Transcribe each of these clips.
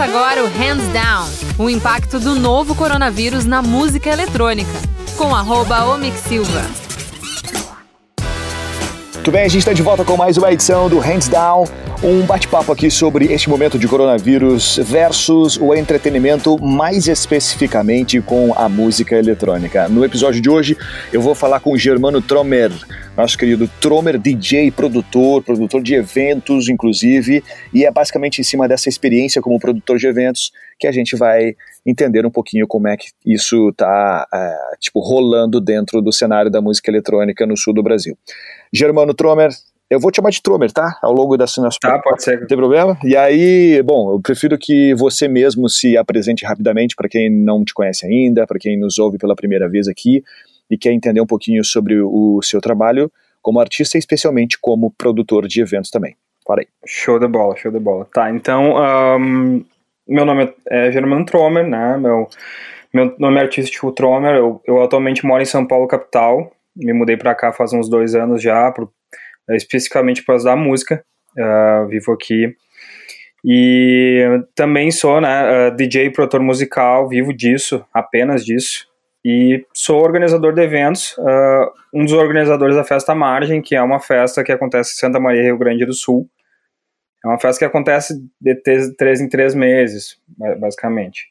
Agora o Hands Down, o impacto do novo coronavírus na música eletrônica, com arroba Silva. Tudo bem, a gente está de volta com mais uma edição do Hands Down, um bate-papo aqui sobre este momento de coronavírus versus o entretenimento, mais especificamente com a música eletrônica. No episódio de hoje, eu vou falar com o Germano Tromer, nosso querido Tromer, DJ, produtor, produtor de eventos, inclusive, e é basicamente em cima dessa experiência como produtor de eventos que a gente vai entender um pouquinho como é que isso está é, tipo, rolando dentro do cenário da música eletrônica no sul do Brasil. Germano Tromer, eu vou te chamar de Tromer, tá? Ao longo dessa nossa. Tá, pode ser. Não tem problema? E aí, bom, eu prefiro que você mesmo se apresente rapidamente para quem não te conhece ainda, para quem nos ouve pela primeira vez aqui e quer entender um pouquinho sobre o seu trabalho como artista e especialmente como produtor de eventos também. Fala aí. Show de bola, show de bola. Tá, então, um, meu nome é Germano Tromer, né? Meu, meu nome é artístico Tromer. Eu, eu atualmente moro em São Paulo, capital. Me mudei para cá faz uns dois anos já, por, especificamente por causa da música. Uh, vivo aqui. E também sou né, uh, DJ, produtor musical, vivo disso, apenas disso. E sou organizador de eventos, uh, um dos organizadores da Festa Margem, que é uma festa que acontece em Santa Maria, Rio Grande do Sul. É uma festa que acontece de três em três meses, basicamente.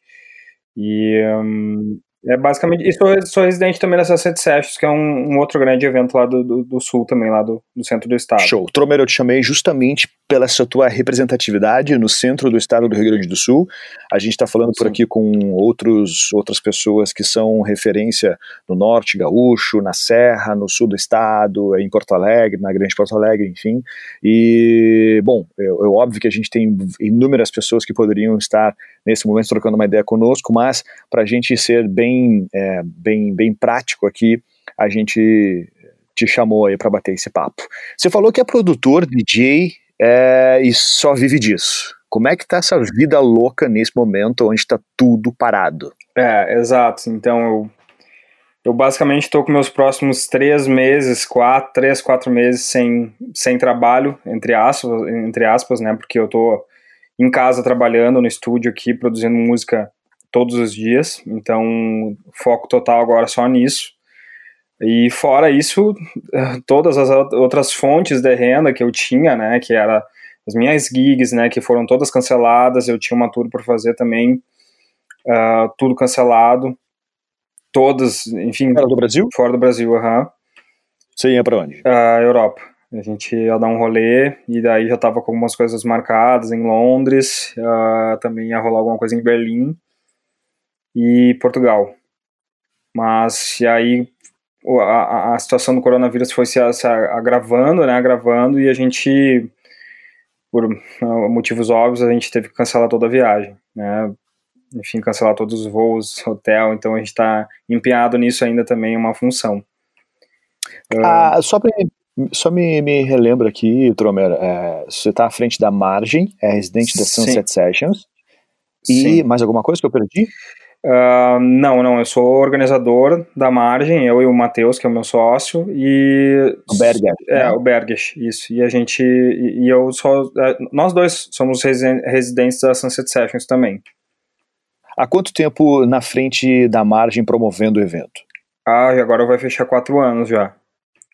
E um, é basicamente. E sou, sou residente também da Sunset Sessions, que é um, um outro grande evento lá do, do, do, sul também, lá do, do centro do estado. Show. Tromer, eu te chamei justamente pela sua tua representatividade no centro do estado do Rio Grande do Sul. A gente está falando Sim. por aqui com outros, outras pessoas que são referência no norte gaúcho, na serra, no sul do estado, em Porto Alegre, na Grande Porto Alegre, enfim. E, bom, é, é óbvio que a gente tem inúmeras pessoas que poderiam estar nesse momento trocando uma ideia conosco, mas para a gente ser bem, é, bem, bem prático aqui, a gente te chamou aí para bater esse papo. Você falou que é produtor, DJ é, e só vive disso. Como é que tá essa vida louca nesse momento onde está tudo parado? É, exato. Então eu, eu basicamente estou com meus próximos três meses, quatro, três, quatro meses sem, sem trabalho, entre aspas, entre aspas, né? Porque eu tô em casa trabalhando no estúdio aqui, produzindo música todos os dias, então foco total agora só nisso. E fora isso, todas as outras fontes de renda que eu tinha, né, que era as minhas gigs, né, que foram todas canceladas, eu tinha uma tour para fazer também, uh, tudo cancelado, todas, enfim... Fora do Brasil? Fora do Brasil, aham. Uhum. Você ia para onde? Uh, Europa. A gente ia dar um rolê e daí já tava com algumas coisas marcadas em Londres, uh, também ia rolar alguma coisa em Berlim e Portugal. Mas e aí a, a situação do coronavírus foi se, se agravando, né, agravando e a gente, por uh, motivos óbvios, a gente teve que cancelar toda a viagem, né, enfim, cancelar todos os voos, hotel, então a gente está empenhado nisso ainda também, é uma função. Ah, só para só me, me relembra aqui, Tromer, é, você está à frente da Margem, é residente da Sunset Sim. Sessions. E Sim. mais alguma coisa que eu perdi? Uh, não, não, eu sou organizador da Margem, eu e o Matheus, que é o meu sócio, e... O Berger. É, né? o Berges, isso. E a gente, e, e eu sou, é, nós dois somos residentes da Sunset Sessions também. Há quanto tempo na frente da Margem promovendo o evento? Ah, agora vai fechar quatro anos já.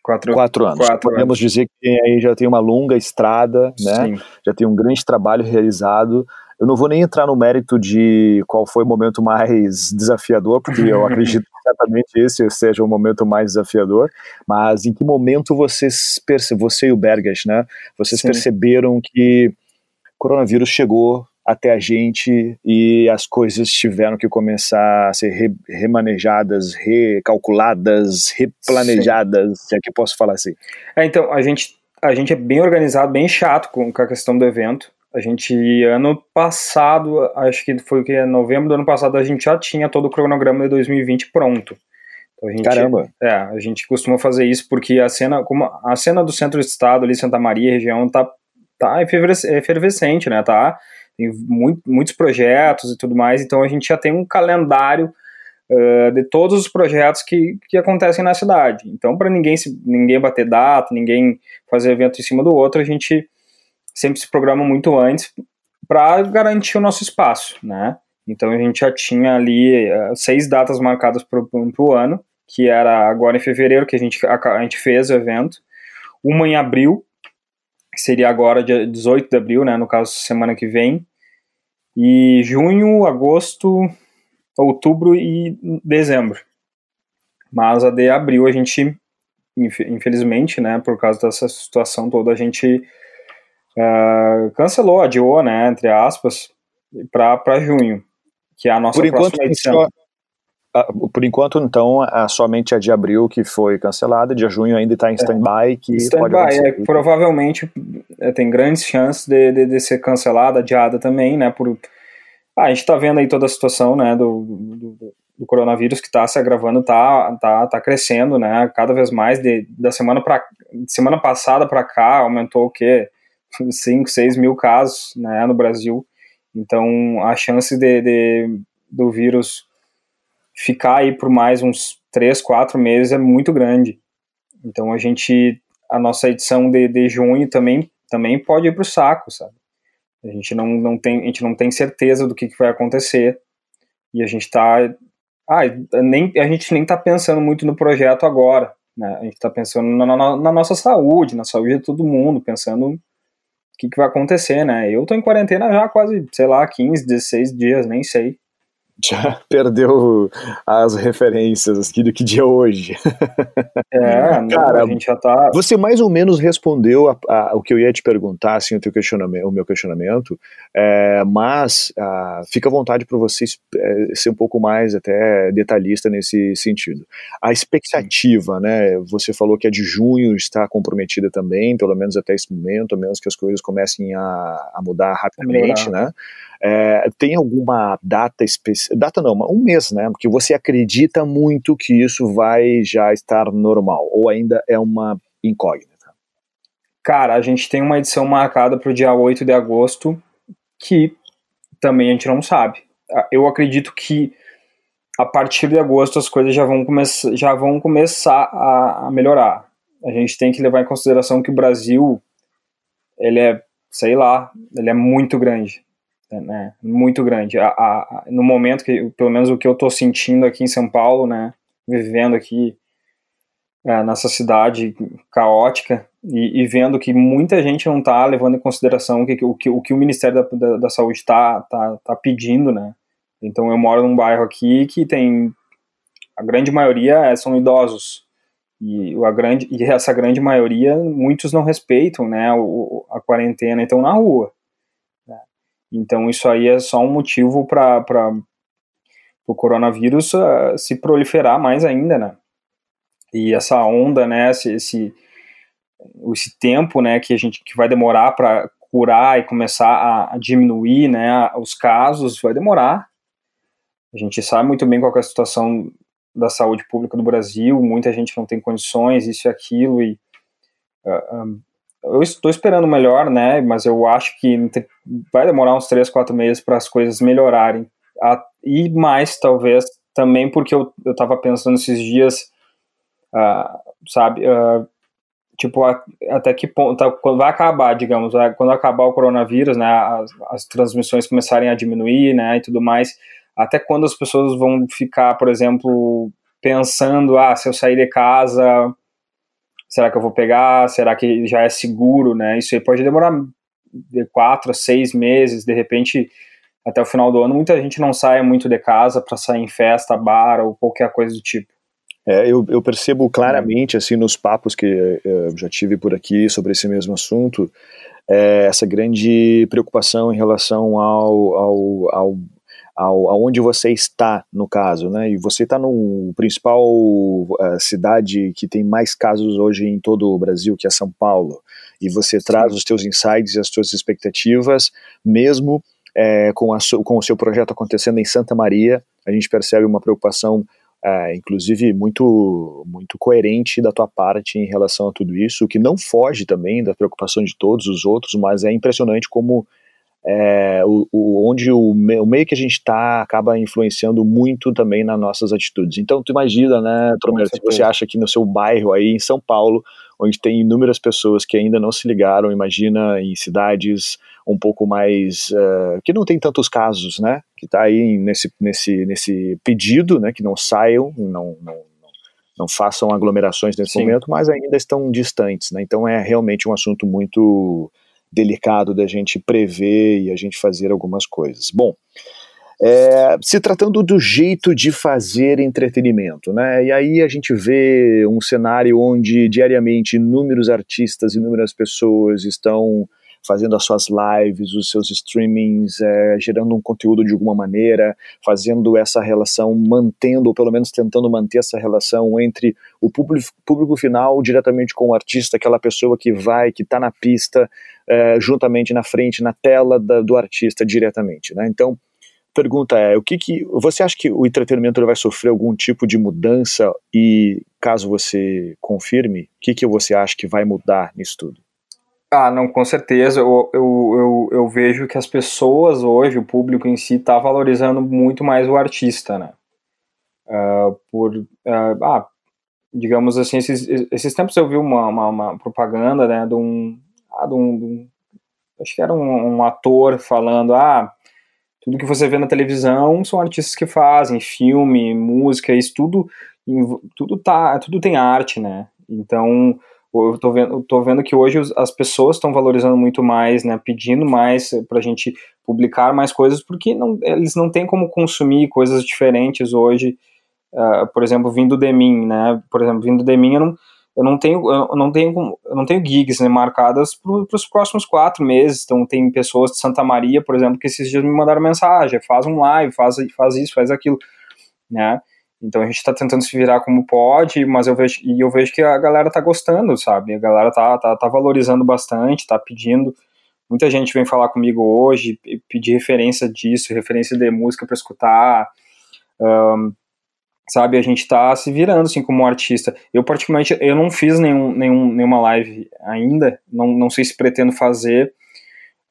Quatro, quatro anos. Quatro Podemos anos. dizer que aí já tem uma longa estrada, né? Sim. Já tem um grande trabalho realizado. Eu não vou nem entrar no mérito de qual foi o momento mais desafiador, porque eu acredito que certamente esse seja o momento mais desafiador, mas em que momento vocês, você e o Bergas, né, vocês Sim. perceberam que o coronavírus chegou até a gente e as coisas tiveram que começar a ser re, remanejadas, recalculadas, replanejadas, Sim. se é que posso falar assim. É, então, a gente, a gente é bem organizado, bem chato com, com a questão do evento. A gente, ano passado, acho que foi que novembro do ano passado, a gente já tinha todo o cronograma de 2020 pronto. Então a gente, Caramba! É, a gente costuma fazer isso porque a cena, como a cena do centro do estado, ali, Santa Maria, região, tá, tá efervescente, né? Tá tem muito, muitos projetos e tudo mais, então a gente já tem um calendário uh, de todos os projetos que, que acontecem na cidade. Então, para ninguém, ninguém bater data, ninguém fazer evento em cima do outro, a gente sempre se programa muito antes para garantir o nosso espaço, né? Então a gente já tinha ali uh, seis datas marcadas para o ano, que era agora em fevereiro que a gente, a, a, gente fez o evento, uma em abril, que seria agora dia 18 de abril, né, no caso semana que vem, e junho, agosto, outubro e dezembro. Mas a de abril a gente, infelizmente, né, por causa dessa situação toda, a gente uh, cancelou, adiou, né, entre aspas, para junho, que é a nossa por próxima enquanto, edição. Só, por enquanto, então, é somente a de abril que foi cancelada, de junho ainda está em é. stand-by. que stand pode é, provavelmente é, tem grandes chances de, de, de, ser cancelada, adiada também, né? Por, ah, a gente está vendo aí toda a situação né, do, do, do coronavírus que está se agravando, está tá, tá crescendo, né? Cada vez mais, de, da semana, pra, semana passada para cá, aumentou o quê? 5, 6 mil casos né, no Brasil. Então, a chance de, de do vírus ficar aí por mais uns três, quatro meses é muito grande. Então a gente, a nossa edição de, de junho também, também pode ir para o saco, sabe? A gente não, não tem, a gente não tem certeza do que, que vai acontecer e a gente está, ah, nem a gente nem está pensando muito no projeto agora, né? A gente está pensando na, na, na, nossa saúde, na saúde de todo mundo, pensando o que, que vai acontecer, né? Eu tô em quarentena já há quase, sei lá, 15, 16 dias, nem sei já perdeu as referências aqui do que dia hoje. É, cara, a gente já tá. Você mais ou menos respondeu a, a, o que eu ia te perguntar, assim, o, teu questionamento, o meu questionamento, é, mas a, ah, fica à vontade para você é, ser um pouco mais até detalhista nesse sentido. A expectativa, né? Você falou que a de junho está comprometida também, pelo menos até esse momento, a menos que as coisas comecem a, a mudar rapidamente, né? É, tem alguma data específica, data não, um mês, né? Que você acredita muito que isso vai já estar normal, ou ainda é uma incógnita? Cara, a gente tem uma edição marcada para o dia 8 de agosto, que também a gente não sabe. Ah, eu acredito que a partir de agosto as coisas já vão, come já vão começar a, a melhorar. A gente tem que levar em consideração que o Brasil, ele é, sei lá, ele é muito grande né, muito grande. A, a, no momento que, pelo menos o que eu estou sentindo aqui em São Paulo, né, vivendo aqui é, nessa cidade caótica e, e, vendo que muita gente não está levando em consideração o que o, que, o, que o Ministério da, da, da Saúde está tá, tá pedindo, né. Então eu moro num bairro aqui que tem a grande maioria é, são idosos e a grande e essa grande maioria muitos não respeitam, né, o, a quarentena, então na rua. Então isso aí é só um motivo para o coronavírus uh, se proliferar mais ainda, né? E essa onda, né, esse, esse, esse tempo, né, que a gente que vai demorar para curar e começar a, a, diminuir, né, os casos, vai demorar. A gente sabe muito bem qual é a situação da saúde pública do Brasil, muita gente não tem condições, isso e aquilo, e uh, um, eu estou esperando melhor, né? Mas eu acho que vai demorar uns 3, 4 meses para as coisas melhorarem. E mais, talvez, também porque eu, eu tava pensando esses dias, uh, sabe, uh, tipo, a, até que ponto, tá, quando vai acabar, digamos, quando acabar o coronavírus, né, as, as transmissões começarem a diminuir, né, e tudo mais, até quando as pessoas vão ficar, por exemplo, pensando, ah, se eu sair de casa será que eu vou pegar? Será que já é seguro, né? Isso aí pode demorar de quatro a seis meses, de repente até o final do ano, muita gente não sai muito de casa para sair em festa, bar ou qualquer coisa do tipo. É, eu, eu, percebo claramente, assim, nos papos que eh, eu já tive por aqui sobre esse mesmo assunto, é, essa grande preocupação em relação ao, ao, ao ao, aonde você está, no caso, né? E você está no principal uh, cidade que tem mais casos hoje em todo o Brasil, que é São Paulo, e você Sim. traz os teus insights e as suas expectativas, mesmo é, com, a, com o seu projeto acontecendo em Santa Maria, a gente percebe uma preocupação é, inclusive muito muito coerente da tua parte em relação a tudo isso, que não foge também da preocupação de todos os outros, mas é impressionante como é, o, o, onde o, me, o, meio que a gente está acaba influenciando muito também nas nossas atitudes. Então, tu imagina, né, Tromer, se você acha que no seu bairro aí em São Paulo, onde tem inúmeras pessoas que ainda não se ligaram, imagina em cidades um pouco mais uh, que não tem tantos casos, né? Que está aí nesse, nesse, nesse pedido, né? Que não saiam, não, não, não façam aglomerações nesse Sim. momento, mas ainda estão distantes, né? Então é realmente um assunto muito delicado da gente prever e a gente fazer algumas coisas. Bom, é, se tratando do jeito de fazer entretenimento, né? E aí a gente vê um cenário onde diariamente inúmeros artistas, inúmeras pessoas estão fazendo as suas lives, os seus streamings, é, gerando um conteúdo de alguma maneira, fazendo essa relação, mantendo, ou pelo menos tentando manter essa relação entre o público, público final diretamente com o artista, aquela pessoa que vai, que está na pista, é, juntamente na frente, na tela da, do artista diretamente. Né? Então, pergunta é, o que, que você acha que o entretenimento vai sofrer algum tipo de mudança e caso você confirme, o que, que você acha que vai mudar nisso tudo? Ah, não, com certeza. Eu, eu, eu, eu vejo que as pessoas hoje, o público em si, está valorizando muito mais o artista, né? Uh, por, uh, ah, digamos assim, esses, esses tempos eu vi uma, uma, uma propaganda, né, de um, ah, de um, de um acho que era um, um, ator falando, ah, tudo que você vê na televisão são artistas que fazem, filme, música, isso tudo, tudo tá, tudo tem arte, né? Então, eu tô vendo, tô vendo que hoje as pessoas estão valorizando muito mais, né, pedindo mais para a gente publicar mais coisas, porque não, eles não têm como consumir coisas diferentes hoje, uh, por exemplo, vindo de mim, né, por exemplo, vindo de mim, eu não, eu não tenho, eu não tenho, eu não tenho gigs né, marcadas para os próximos quatro meses, então tem pessoas de Santa Maria, por exemplo, que esses dias me mandaram mensagem, faz um live, faz, faz isso, faz aquilo, né, então a gente está tentando se virar como pode, mas eu vejo e eu vejo que a galera tá gostando, sabe? A galera tá, tá, tá valorizando bastante, tá pedindo. Muita gente vem falar comigo hoje, pedir referência disso, referência de música para escutar. Um, sabe, a gente tá se virando assim como artista. Eu particularmente eu não fiz nenhum, nenhum, nenhuma live ainda, não, não sei se pretendo fazer,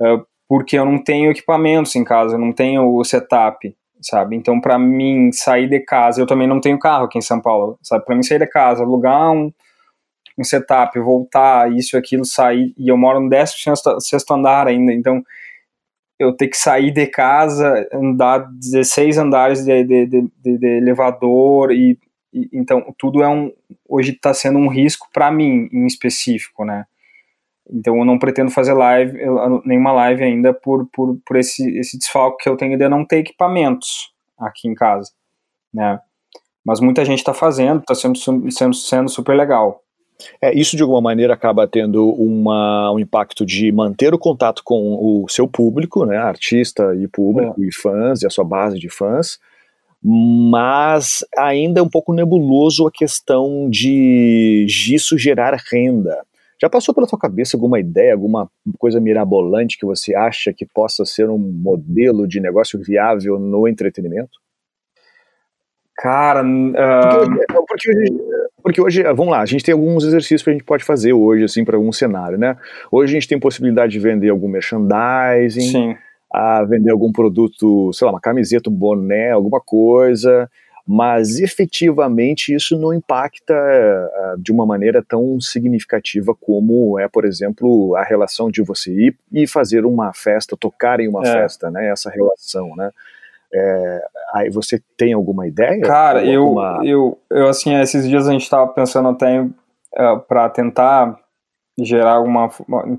uh, porque eu não tenho equipamentos em casa, eu não tenho o setup sabe? Então, para mim, sair de casa, eu também não tenho carro aqui em São Paulo, sabe? Para mim, sair de casa, alugar um, um setup, voltar, isso aquilo, sair, e eu moro no 16 andar ainda, então eu ter que sair de casa, andar 16 andares de, de, de, de elevador, e, e, então tudo é um, hoje está sendo um risco para mim, em específico, né? Então eu não pretendo fazer live, nenhuma live ainda por, por, por esse, esse desfalque que eu tenho de não ter equipamentos aqui em casa, né? Mas muita gente está fazendo, está sendo, sendo, sendo super legal. É, isso de alguma maneira acaba tendo uma, um impacto de manter o contato com o seu público, né, artista e público é. e fãs e a sua base de fãs, mas ainda é um pouco nebuloso a questão de disso gerar renda. Já passou pela sua cabeça alguma ideia, alguma coisa mirabolante que você acha que possa ser um modelo de negócio viável no entretenimento? Cara, uh... porque, hoje, porque, hoje, vamos lá, a gente tem alguns exercícios que a gente pode fazer hoje, assim, para algum cenário, né? Hoje a gente tem possibilidade de vender algum merchandising, Sim. a vender algum produto, sei lá, uma camiseta, um boné, alguma coisa mas efetivamente isso não impacta uh, de uma maneira tão significativa como é, por exemplo, a relação de você ir e fazer uma festa, tocar em uma é. festa, né? Essa relação, né? É, aí você tem alguma ideia? Cara, alguma... eu, eu, eu, assim, esses dias a gente estava pensando até uh, para tentar gerar alguma,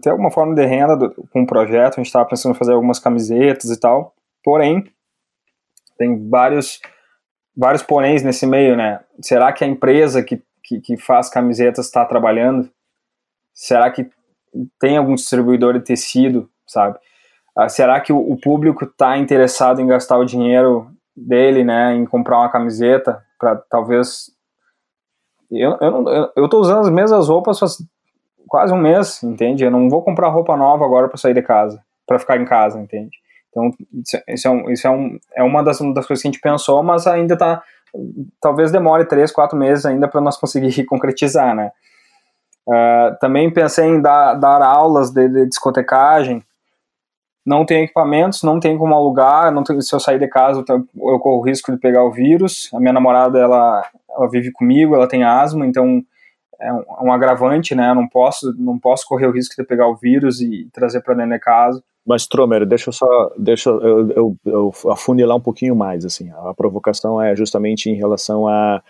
ter alguma forma de renda do, com o projeto, a gente estava pensando em fazer algumas camisetas e tal, porém, tem vários vários poréns nesse meio, né? Será que a empresa que, que, que faz camisetas está trabalhando? Será que tem algum distribuidor de tecido, sabe? Ah, será que o, o público está interessado em gastar o dinheiro dele, né, em comprar uma camiseta para talvez eu, eu, não, eu, eu tô usando as mesmas roupas faz quase um mês, entende? Eu não vou comprar roupa nova agora para sair de casa, para ficar em casa, entende? Então, isso é, isso é, um, é uma das, das coisas que a gente pensou, mas ainda está. Talvez demore três, quatro meses ainda para nós conseguir concretizar, né? Uh, também pensei em dar, dar aulas de, de, discotecagem. Não tenho equipamentos, não tenho como alugar. Não tenho, se eu sair de casa, eu corro o risco de pegar o vírus. A minha namorada, ela, ela vive comigo, ela tem asma, então é um, é um agravante, né? Eu não posso, não posso correr o risco de pegar o vírus e trazer para dentro de casa. Mas, Tromer, deixa eu só, deixa eu, eu, eu afunilar um pouquinho mais, assim, a provocação é justamente em relação a,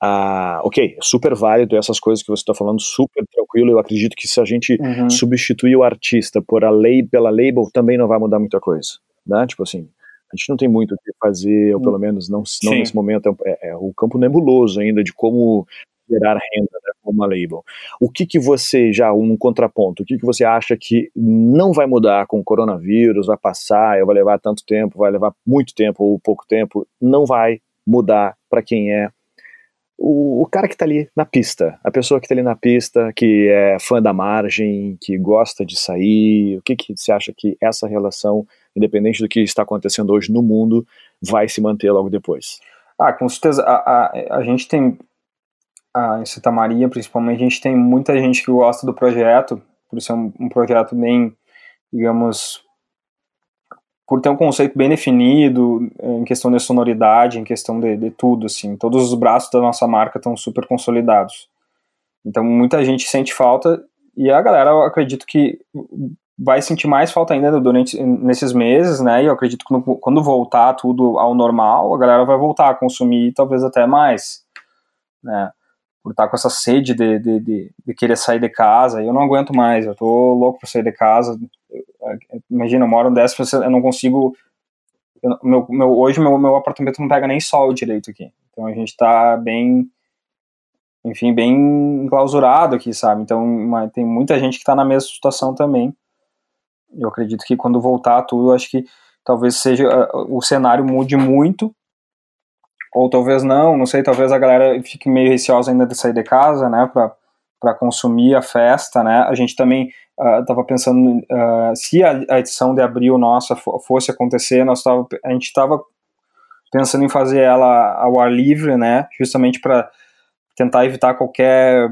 a ok, super válido essas coisas que você está falando, super tranquilo, eu acredito que se a gente uhum. substituir o artista por a lei, pela label, também não vai mudar muita coisa, né, tipo assim, a gente não tem muito o que fazer, ou pelo menos não, não nesse momento, é, é, é, o campo nebuloso ainda de como gerar renda né, com uma label. O que que você, já um contraponto, o que que você acha que não vai mudar com o coronavírus, vai passar, vai levar tanto tempo, vai levar muito tempo ou pouco tempo, não vai mudar para quem é o, o, cara que está ali na pista, a pessoa que está ali na pista, que é fã da margem, que gosta de sair, o que, que você acha que essa relação, independente do que está acontecendo hoje no mundo, vai se manter logo depois? Ah, com certeza. A, a, a gente tem ah, em Santa Maria, principalmente, a gente tem muita gente que gosta do projeto, por ser um, um projeto bem, digamos, por ter um conceito bem definido em questão de sonoridade, em questão de, de tudo, assim, todos os braços da nossa marca estão super consolidados. Então, muita gente sente falta e a galera, eu acredito que vai sentir mais falta ainda durante nesses meses, né? E eu acredito que quando, quando voltar tudo ao normal, a galera vai voltar a consumir talvez até mais, né? Por estar com essa sede de, de, de, de, querer sair de casa. Eu não aguento mais, eu tô louco para sair de casa. Imagina, eu moro em 10, eu não consigo. Eu, meu, meu, hoje meu, meu apartamento não pega nem sol direito aqui. Então a gente tá bem. Enfim, bem enclausurado aqui, sabe? Então tem muita gente que tá na mesma situação também. Eu acredito que quando voltar tudo, acho que talvez seja o cenário mude muito ou talvez não, não sei, talvez a galera fique meio receosa ainda de sair de casa, né, para consumir a festa, né, a gente também estava uh, pensando, uh, se a, a, edição de abril nossa fosse acontecer, nós tava, a gente estava pensando em fazer ela ao ar livre, né, justamente para tentar evitar qualquer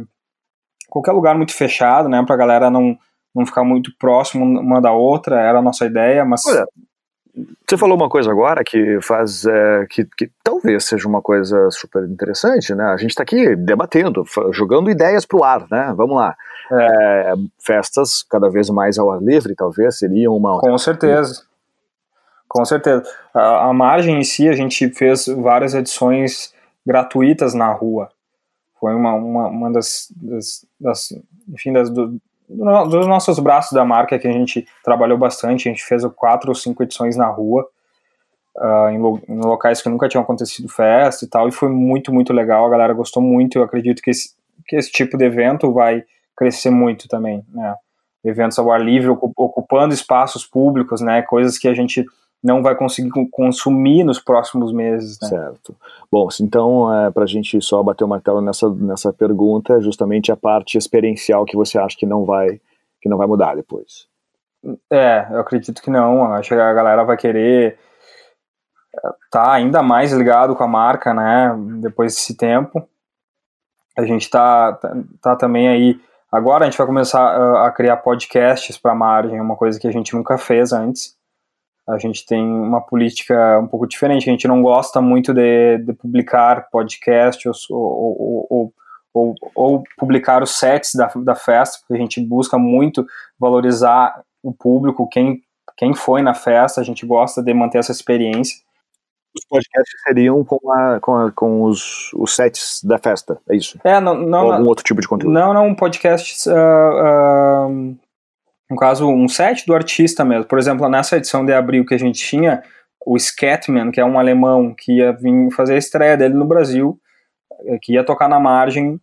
qualquer lugar muito fechado, né, para a galera não não ficar muito próximo uma da outra, era a nossa ideia, mas Olha, você falou uma coisa agora que faz é, que, que, talvez seja uma coisa super interessante, né? A gente está aqui debatendo, jogando ideias para o ar, né? Vamos lá. É. É, festas cada vez mais ao ar livre, talvez seriam uma. Com certeza. Com certeza. A, a margem em si, a gente fez várias edições gratuitas na rua. Foi uma, uma, uma das, das, das enfim, das, do, dos nossos braços da marca que a gente trabalhou bastante, a gente fez quatro ou cinco edições na rua, uh, em, lo, em, locais que nunca tinham acontecido festa e tal, e foi muito, muito legal, a galera gostou muito, eu acredito que esse, que esse tipo de evento vai crescer muito também, né, eventos ao ar livre, ocupando espaços públicos, né, coisas que a gente não vai conseguir consumir nos próximos meses. Né? Certo. Bom, então, é, para a gente só bater o martelo nessa, nessa pergunta, é justamente a parte experiencial que você acha que não vai, que não vai mudar depois. É, eu acredito que não. Acho que a galera vai querer tá ainda mais ligado com a marca, né? Depois desse tempo. A gente tá, tá, tá também aí. Agora a gente vai começar a, a criar podcasts para a margem, uma coisa que a gente nunca fez antes a gente tem uma política um pouco diferente. A gente não gosta muito de, de publicar podcasts ou, ou, ou, ou, ou publicar os sets da, da festa, porque a gente busca muito valorizar o público, quem, quem foi na festa, a gente gosta de manter essa experiência. Os podcasts seriam com, a, com, a, com os, os sets da festa, é isso? É, não, não, ou algum outro tipo de conteúdo? Não, não, podcasts uh, uh, no caso, um set do artista mesmo. Por exemplo, nessa edição de abril que a gente tinha, o Scatman, que é um alemão que ia vir fazer a estreia dele no Brasil, eh, que ia tocar na margem,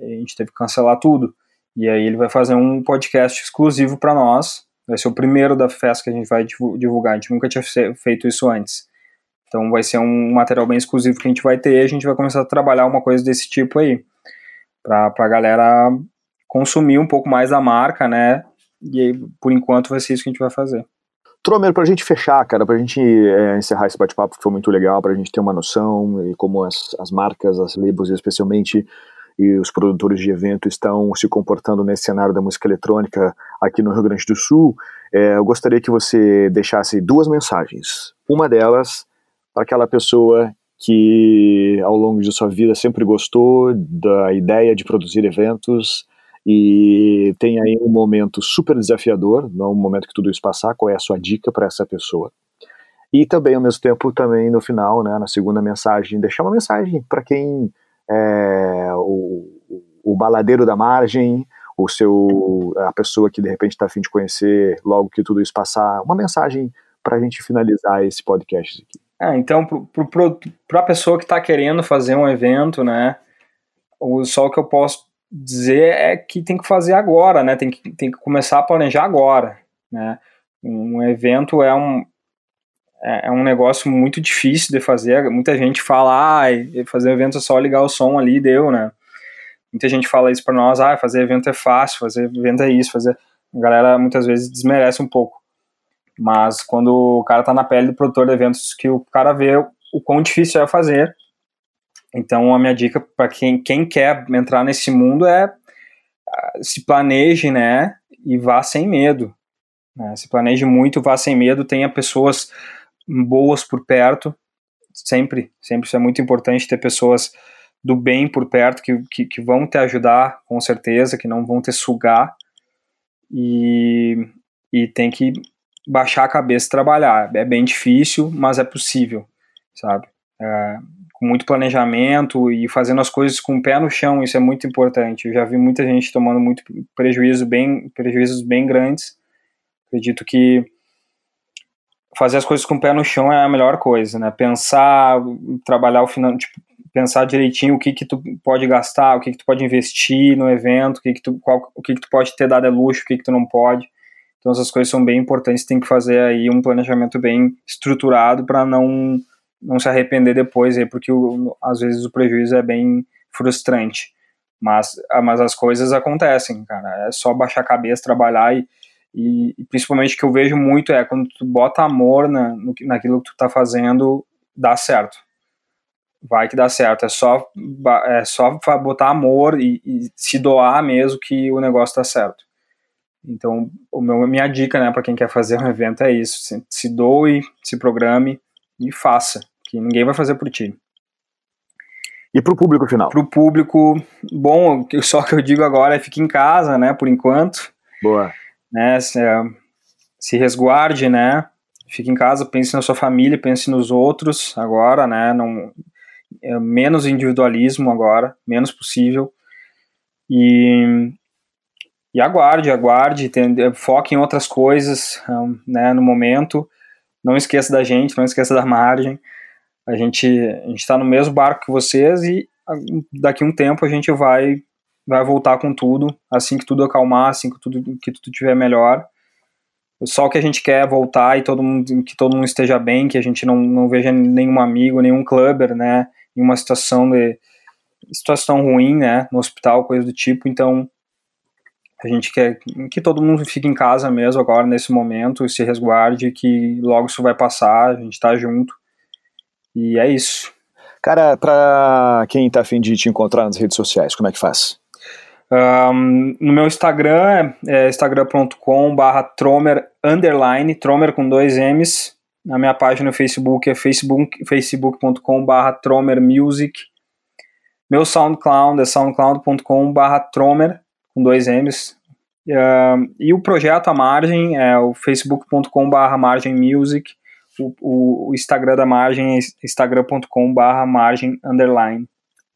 a gente teve que cancelar tudo. E aí ele vai fazer um podcast exclusivo para nós. Vai ser o primeiro da festa que a gente vai divulgar. A gente nunca tinha feito isso antes. Então vai ser um material bem exclusivo que a gente vai ter. A gente vai começar a trabalhar uma coisa desse tipo aí. Pra, pra galera consumir um pouco mais da marca, né? E aí, por enquanto, vai ser isso que a gente vai fazer. Tromer, pra gente fechar, cara, pra gente é, encerrar esse bate-papo, que foi muito legal, pra gente ter uma noção e como as, as marcas, as labels, especialmente e os produtores de evento estão se comportando nesse cenário da música eletrônica aqui no Rio Grande do Sul, é, eu gostaria que você deixasse duas mensagens. Uma delas para aquela pessoa que ao longo de sua vida sempre gostou da ideia de produzir eventos e tem aí um momento super desafiador, não um momento que tudo isso passar, qual é a sua dica para essa pessoa? E também, ao mesmo tempo, também no final, né, na segunda mensagem, deixar uma mensagem para quem é o, o baladeiro da margem, o seu a pessoa que de repente está afim de conhecer logo que tudo isso passar, uma mensagem para a gente finalizar esse podcast aqui. É, então, para a pessoa que está querendo fazer um evento, né, o, só o que eu posso dizer é que tem que fazer agora, né, tem que, tem que começar a planejar agora, né, um evento é um, é, é um negócio muito difícil de fazer, muita gente fala, ah, fazer evento é só ligar o som ali e deu, né, muita gente fala isso para nós, ah, fazer evento é fácil, fazer evento é isso, fazer, a galera muitas vezes desmerece um pouco, mas quando o cara tá na pele do produtor de eventos, que o cara vê o quão difícil é fazer. Então, a minha dica para quem, quem quer entrar nesse mundo é ah, se planeje, né? E vá sem medo. Né, se planeje muito, vá sem medo, tenha pessoas boas por perto. Sempre, sempre isso é muito importante ter pessoas do bem por perto que, que, que vão te ajudar, com certeza, que não vão te sugar. E, e tem que baixar a cabeça e trabalhar. É bem difícil, mas é possível, sabe? É, com muito planejamento e fazendo as coisas com o pé no chão, isso é muito importante. Eu já vi muita gente tomando muito prejuízo bem, prejuízos bem grandes. Acredito que fazer as coisas com o pé no chão é a melhor coisa, né? Pensar, trabalhar o final, tipo, pensar direitinho o que que tu pode gastar, o que que tu pode investir no evento, o que que tu, qual, o que que tu pode ter dado é luxo, o que que tu não pode então essas coisas são bem importantes, tem que fazer aí um planejamento bem estruturado para não não se arrepender depois, aí, porque o, às vezes o prejuízo é bem frustrante. Mas, ah, mas as coisas acontecem, cara. É só baixar a cabeça, trabalhar e, e, e principalmente o que eu vejo muito é quando tu bota amor na, no, naquilo que tu tá fazendo, dá certo. Vai que dá certo. É só, é só botar amor e, e se doar mesmo que o negócio tá certo. Então, o meu, minha dica, né, para quem quer fazer um evento é isso: se, se doe, se programe e faça, que ninguém vai fazer por ti. E para o público final? Para o público, bom, só que eu digo agora é fique em casa, né, por enquanto. Boa. Né, se, se resguarde, né, fique em casa, pense na sua família, pense nos outros agora, né, não, é menos individualismo agora, menos possível. E e aguarde, aguarde, tem, foque em outras coisas né, no momento. Não esqueça da gente, não esqueça da margem. A gente a está no mesmo barco que vocês e daqui a um tempo a gente vai vai voltar com tudo, assim que tudo acalmar, assim que tudo que tudo tiver melhor. Só o que a gente quer é voltar e todo mundo, que todo mundo esteja bem, que a gente não, não veja nenhum amigo, nenhum clubber, né, em uma situação de situação ruim, né, no hospital, coisa do tipo. Então, a gente quer que todo mundo fique em casa mesmo agora, nesse momento, e se resguarde, que logo isso vai passar, a gente tá junto. E é isso. Cara, pra quem tá afim de te encontrar nas redes sociais, como é que faz? Um, no meu Instagram é, é instagram.com barra tromer underline, tromer com dois M's. Na minha página no Facebook é facebook, facebook.com barra tromer music. Meu SoundCloud é soundcloud.com barra tromer com dois M's. Uh, e o projeto A Margem é o facebook.com.br Margem Music, o, o, Instagram da Margem é instagram.com.br Margem Underline.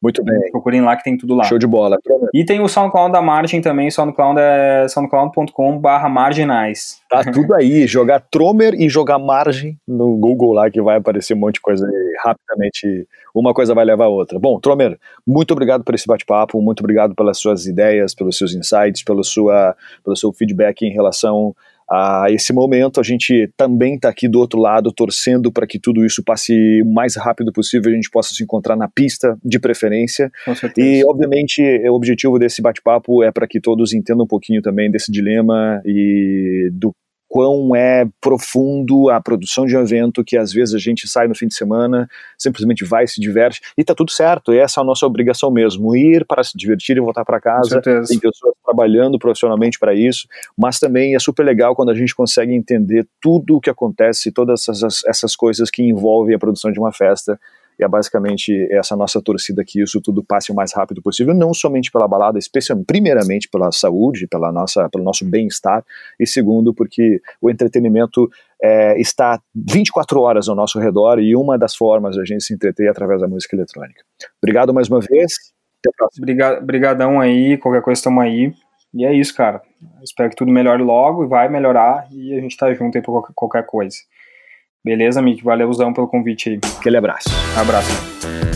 Muito bem. Procurem lá que tem tudo lá. Show de bola. E tem o SoundCloud da Margem também, SoundCloud é soundcloud.com barra marginais. Tá tudo aí, jogar Tromer e jogar Margem no Google lá que vai aparecer um monte de coisa e rapidamente uma coisa vai levar a outra. Bom, Tromer, muito obrigado por esse bate-papo, muito obrigado pelas suas ideias, pelos seus insights, pelo, sua, pelo seu feedback em relação a esse momento. A gente também está aqui do outro lado, torcendo para que tudo isso passe o mais rápido possível, a gente possa se encontrar na pista, de preferência. E, obviamente, o objetivo desse bate-papo é para que todos entendam um pouquinho também desse dilema e do quão é profundo a produção de um evento que às vezes a gente sai no fim de semana, simplesmente vai, se diverte, e tá tudo certo, essa é a nossa obrigação mesmo, ir para se divertir e voltar para casa, tem pessoas trabalhando profissionalmente para isso, mas também é super legal quando a gente consegue entender tudo o que acontece, todas essas, essas coisas que envolvem a produção de uma festa, E é basicamente essa nossa torcida que isso tudo passe o mais rápido possível, não somente pela balada, especialmente, primeiramente pela saúde, pela nossa, pelo nosso bem-estar, e segundo, porque o entretenimento é, está 24 horas ao nosso redor e uma das formas de a gente se entreter é através da música eletrônica. Obrigado mais uma vez. Até a próxima. Obrigadão aí, qualquer coisa estamos aí. E é isso, cara. Espero que tudo melhore logo e vai melhorar e a gente tá junto aí pra qualquer coisa. Beleza, Mick? Valeuzão pelo convite aí. Aquele abraço. Abraço.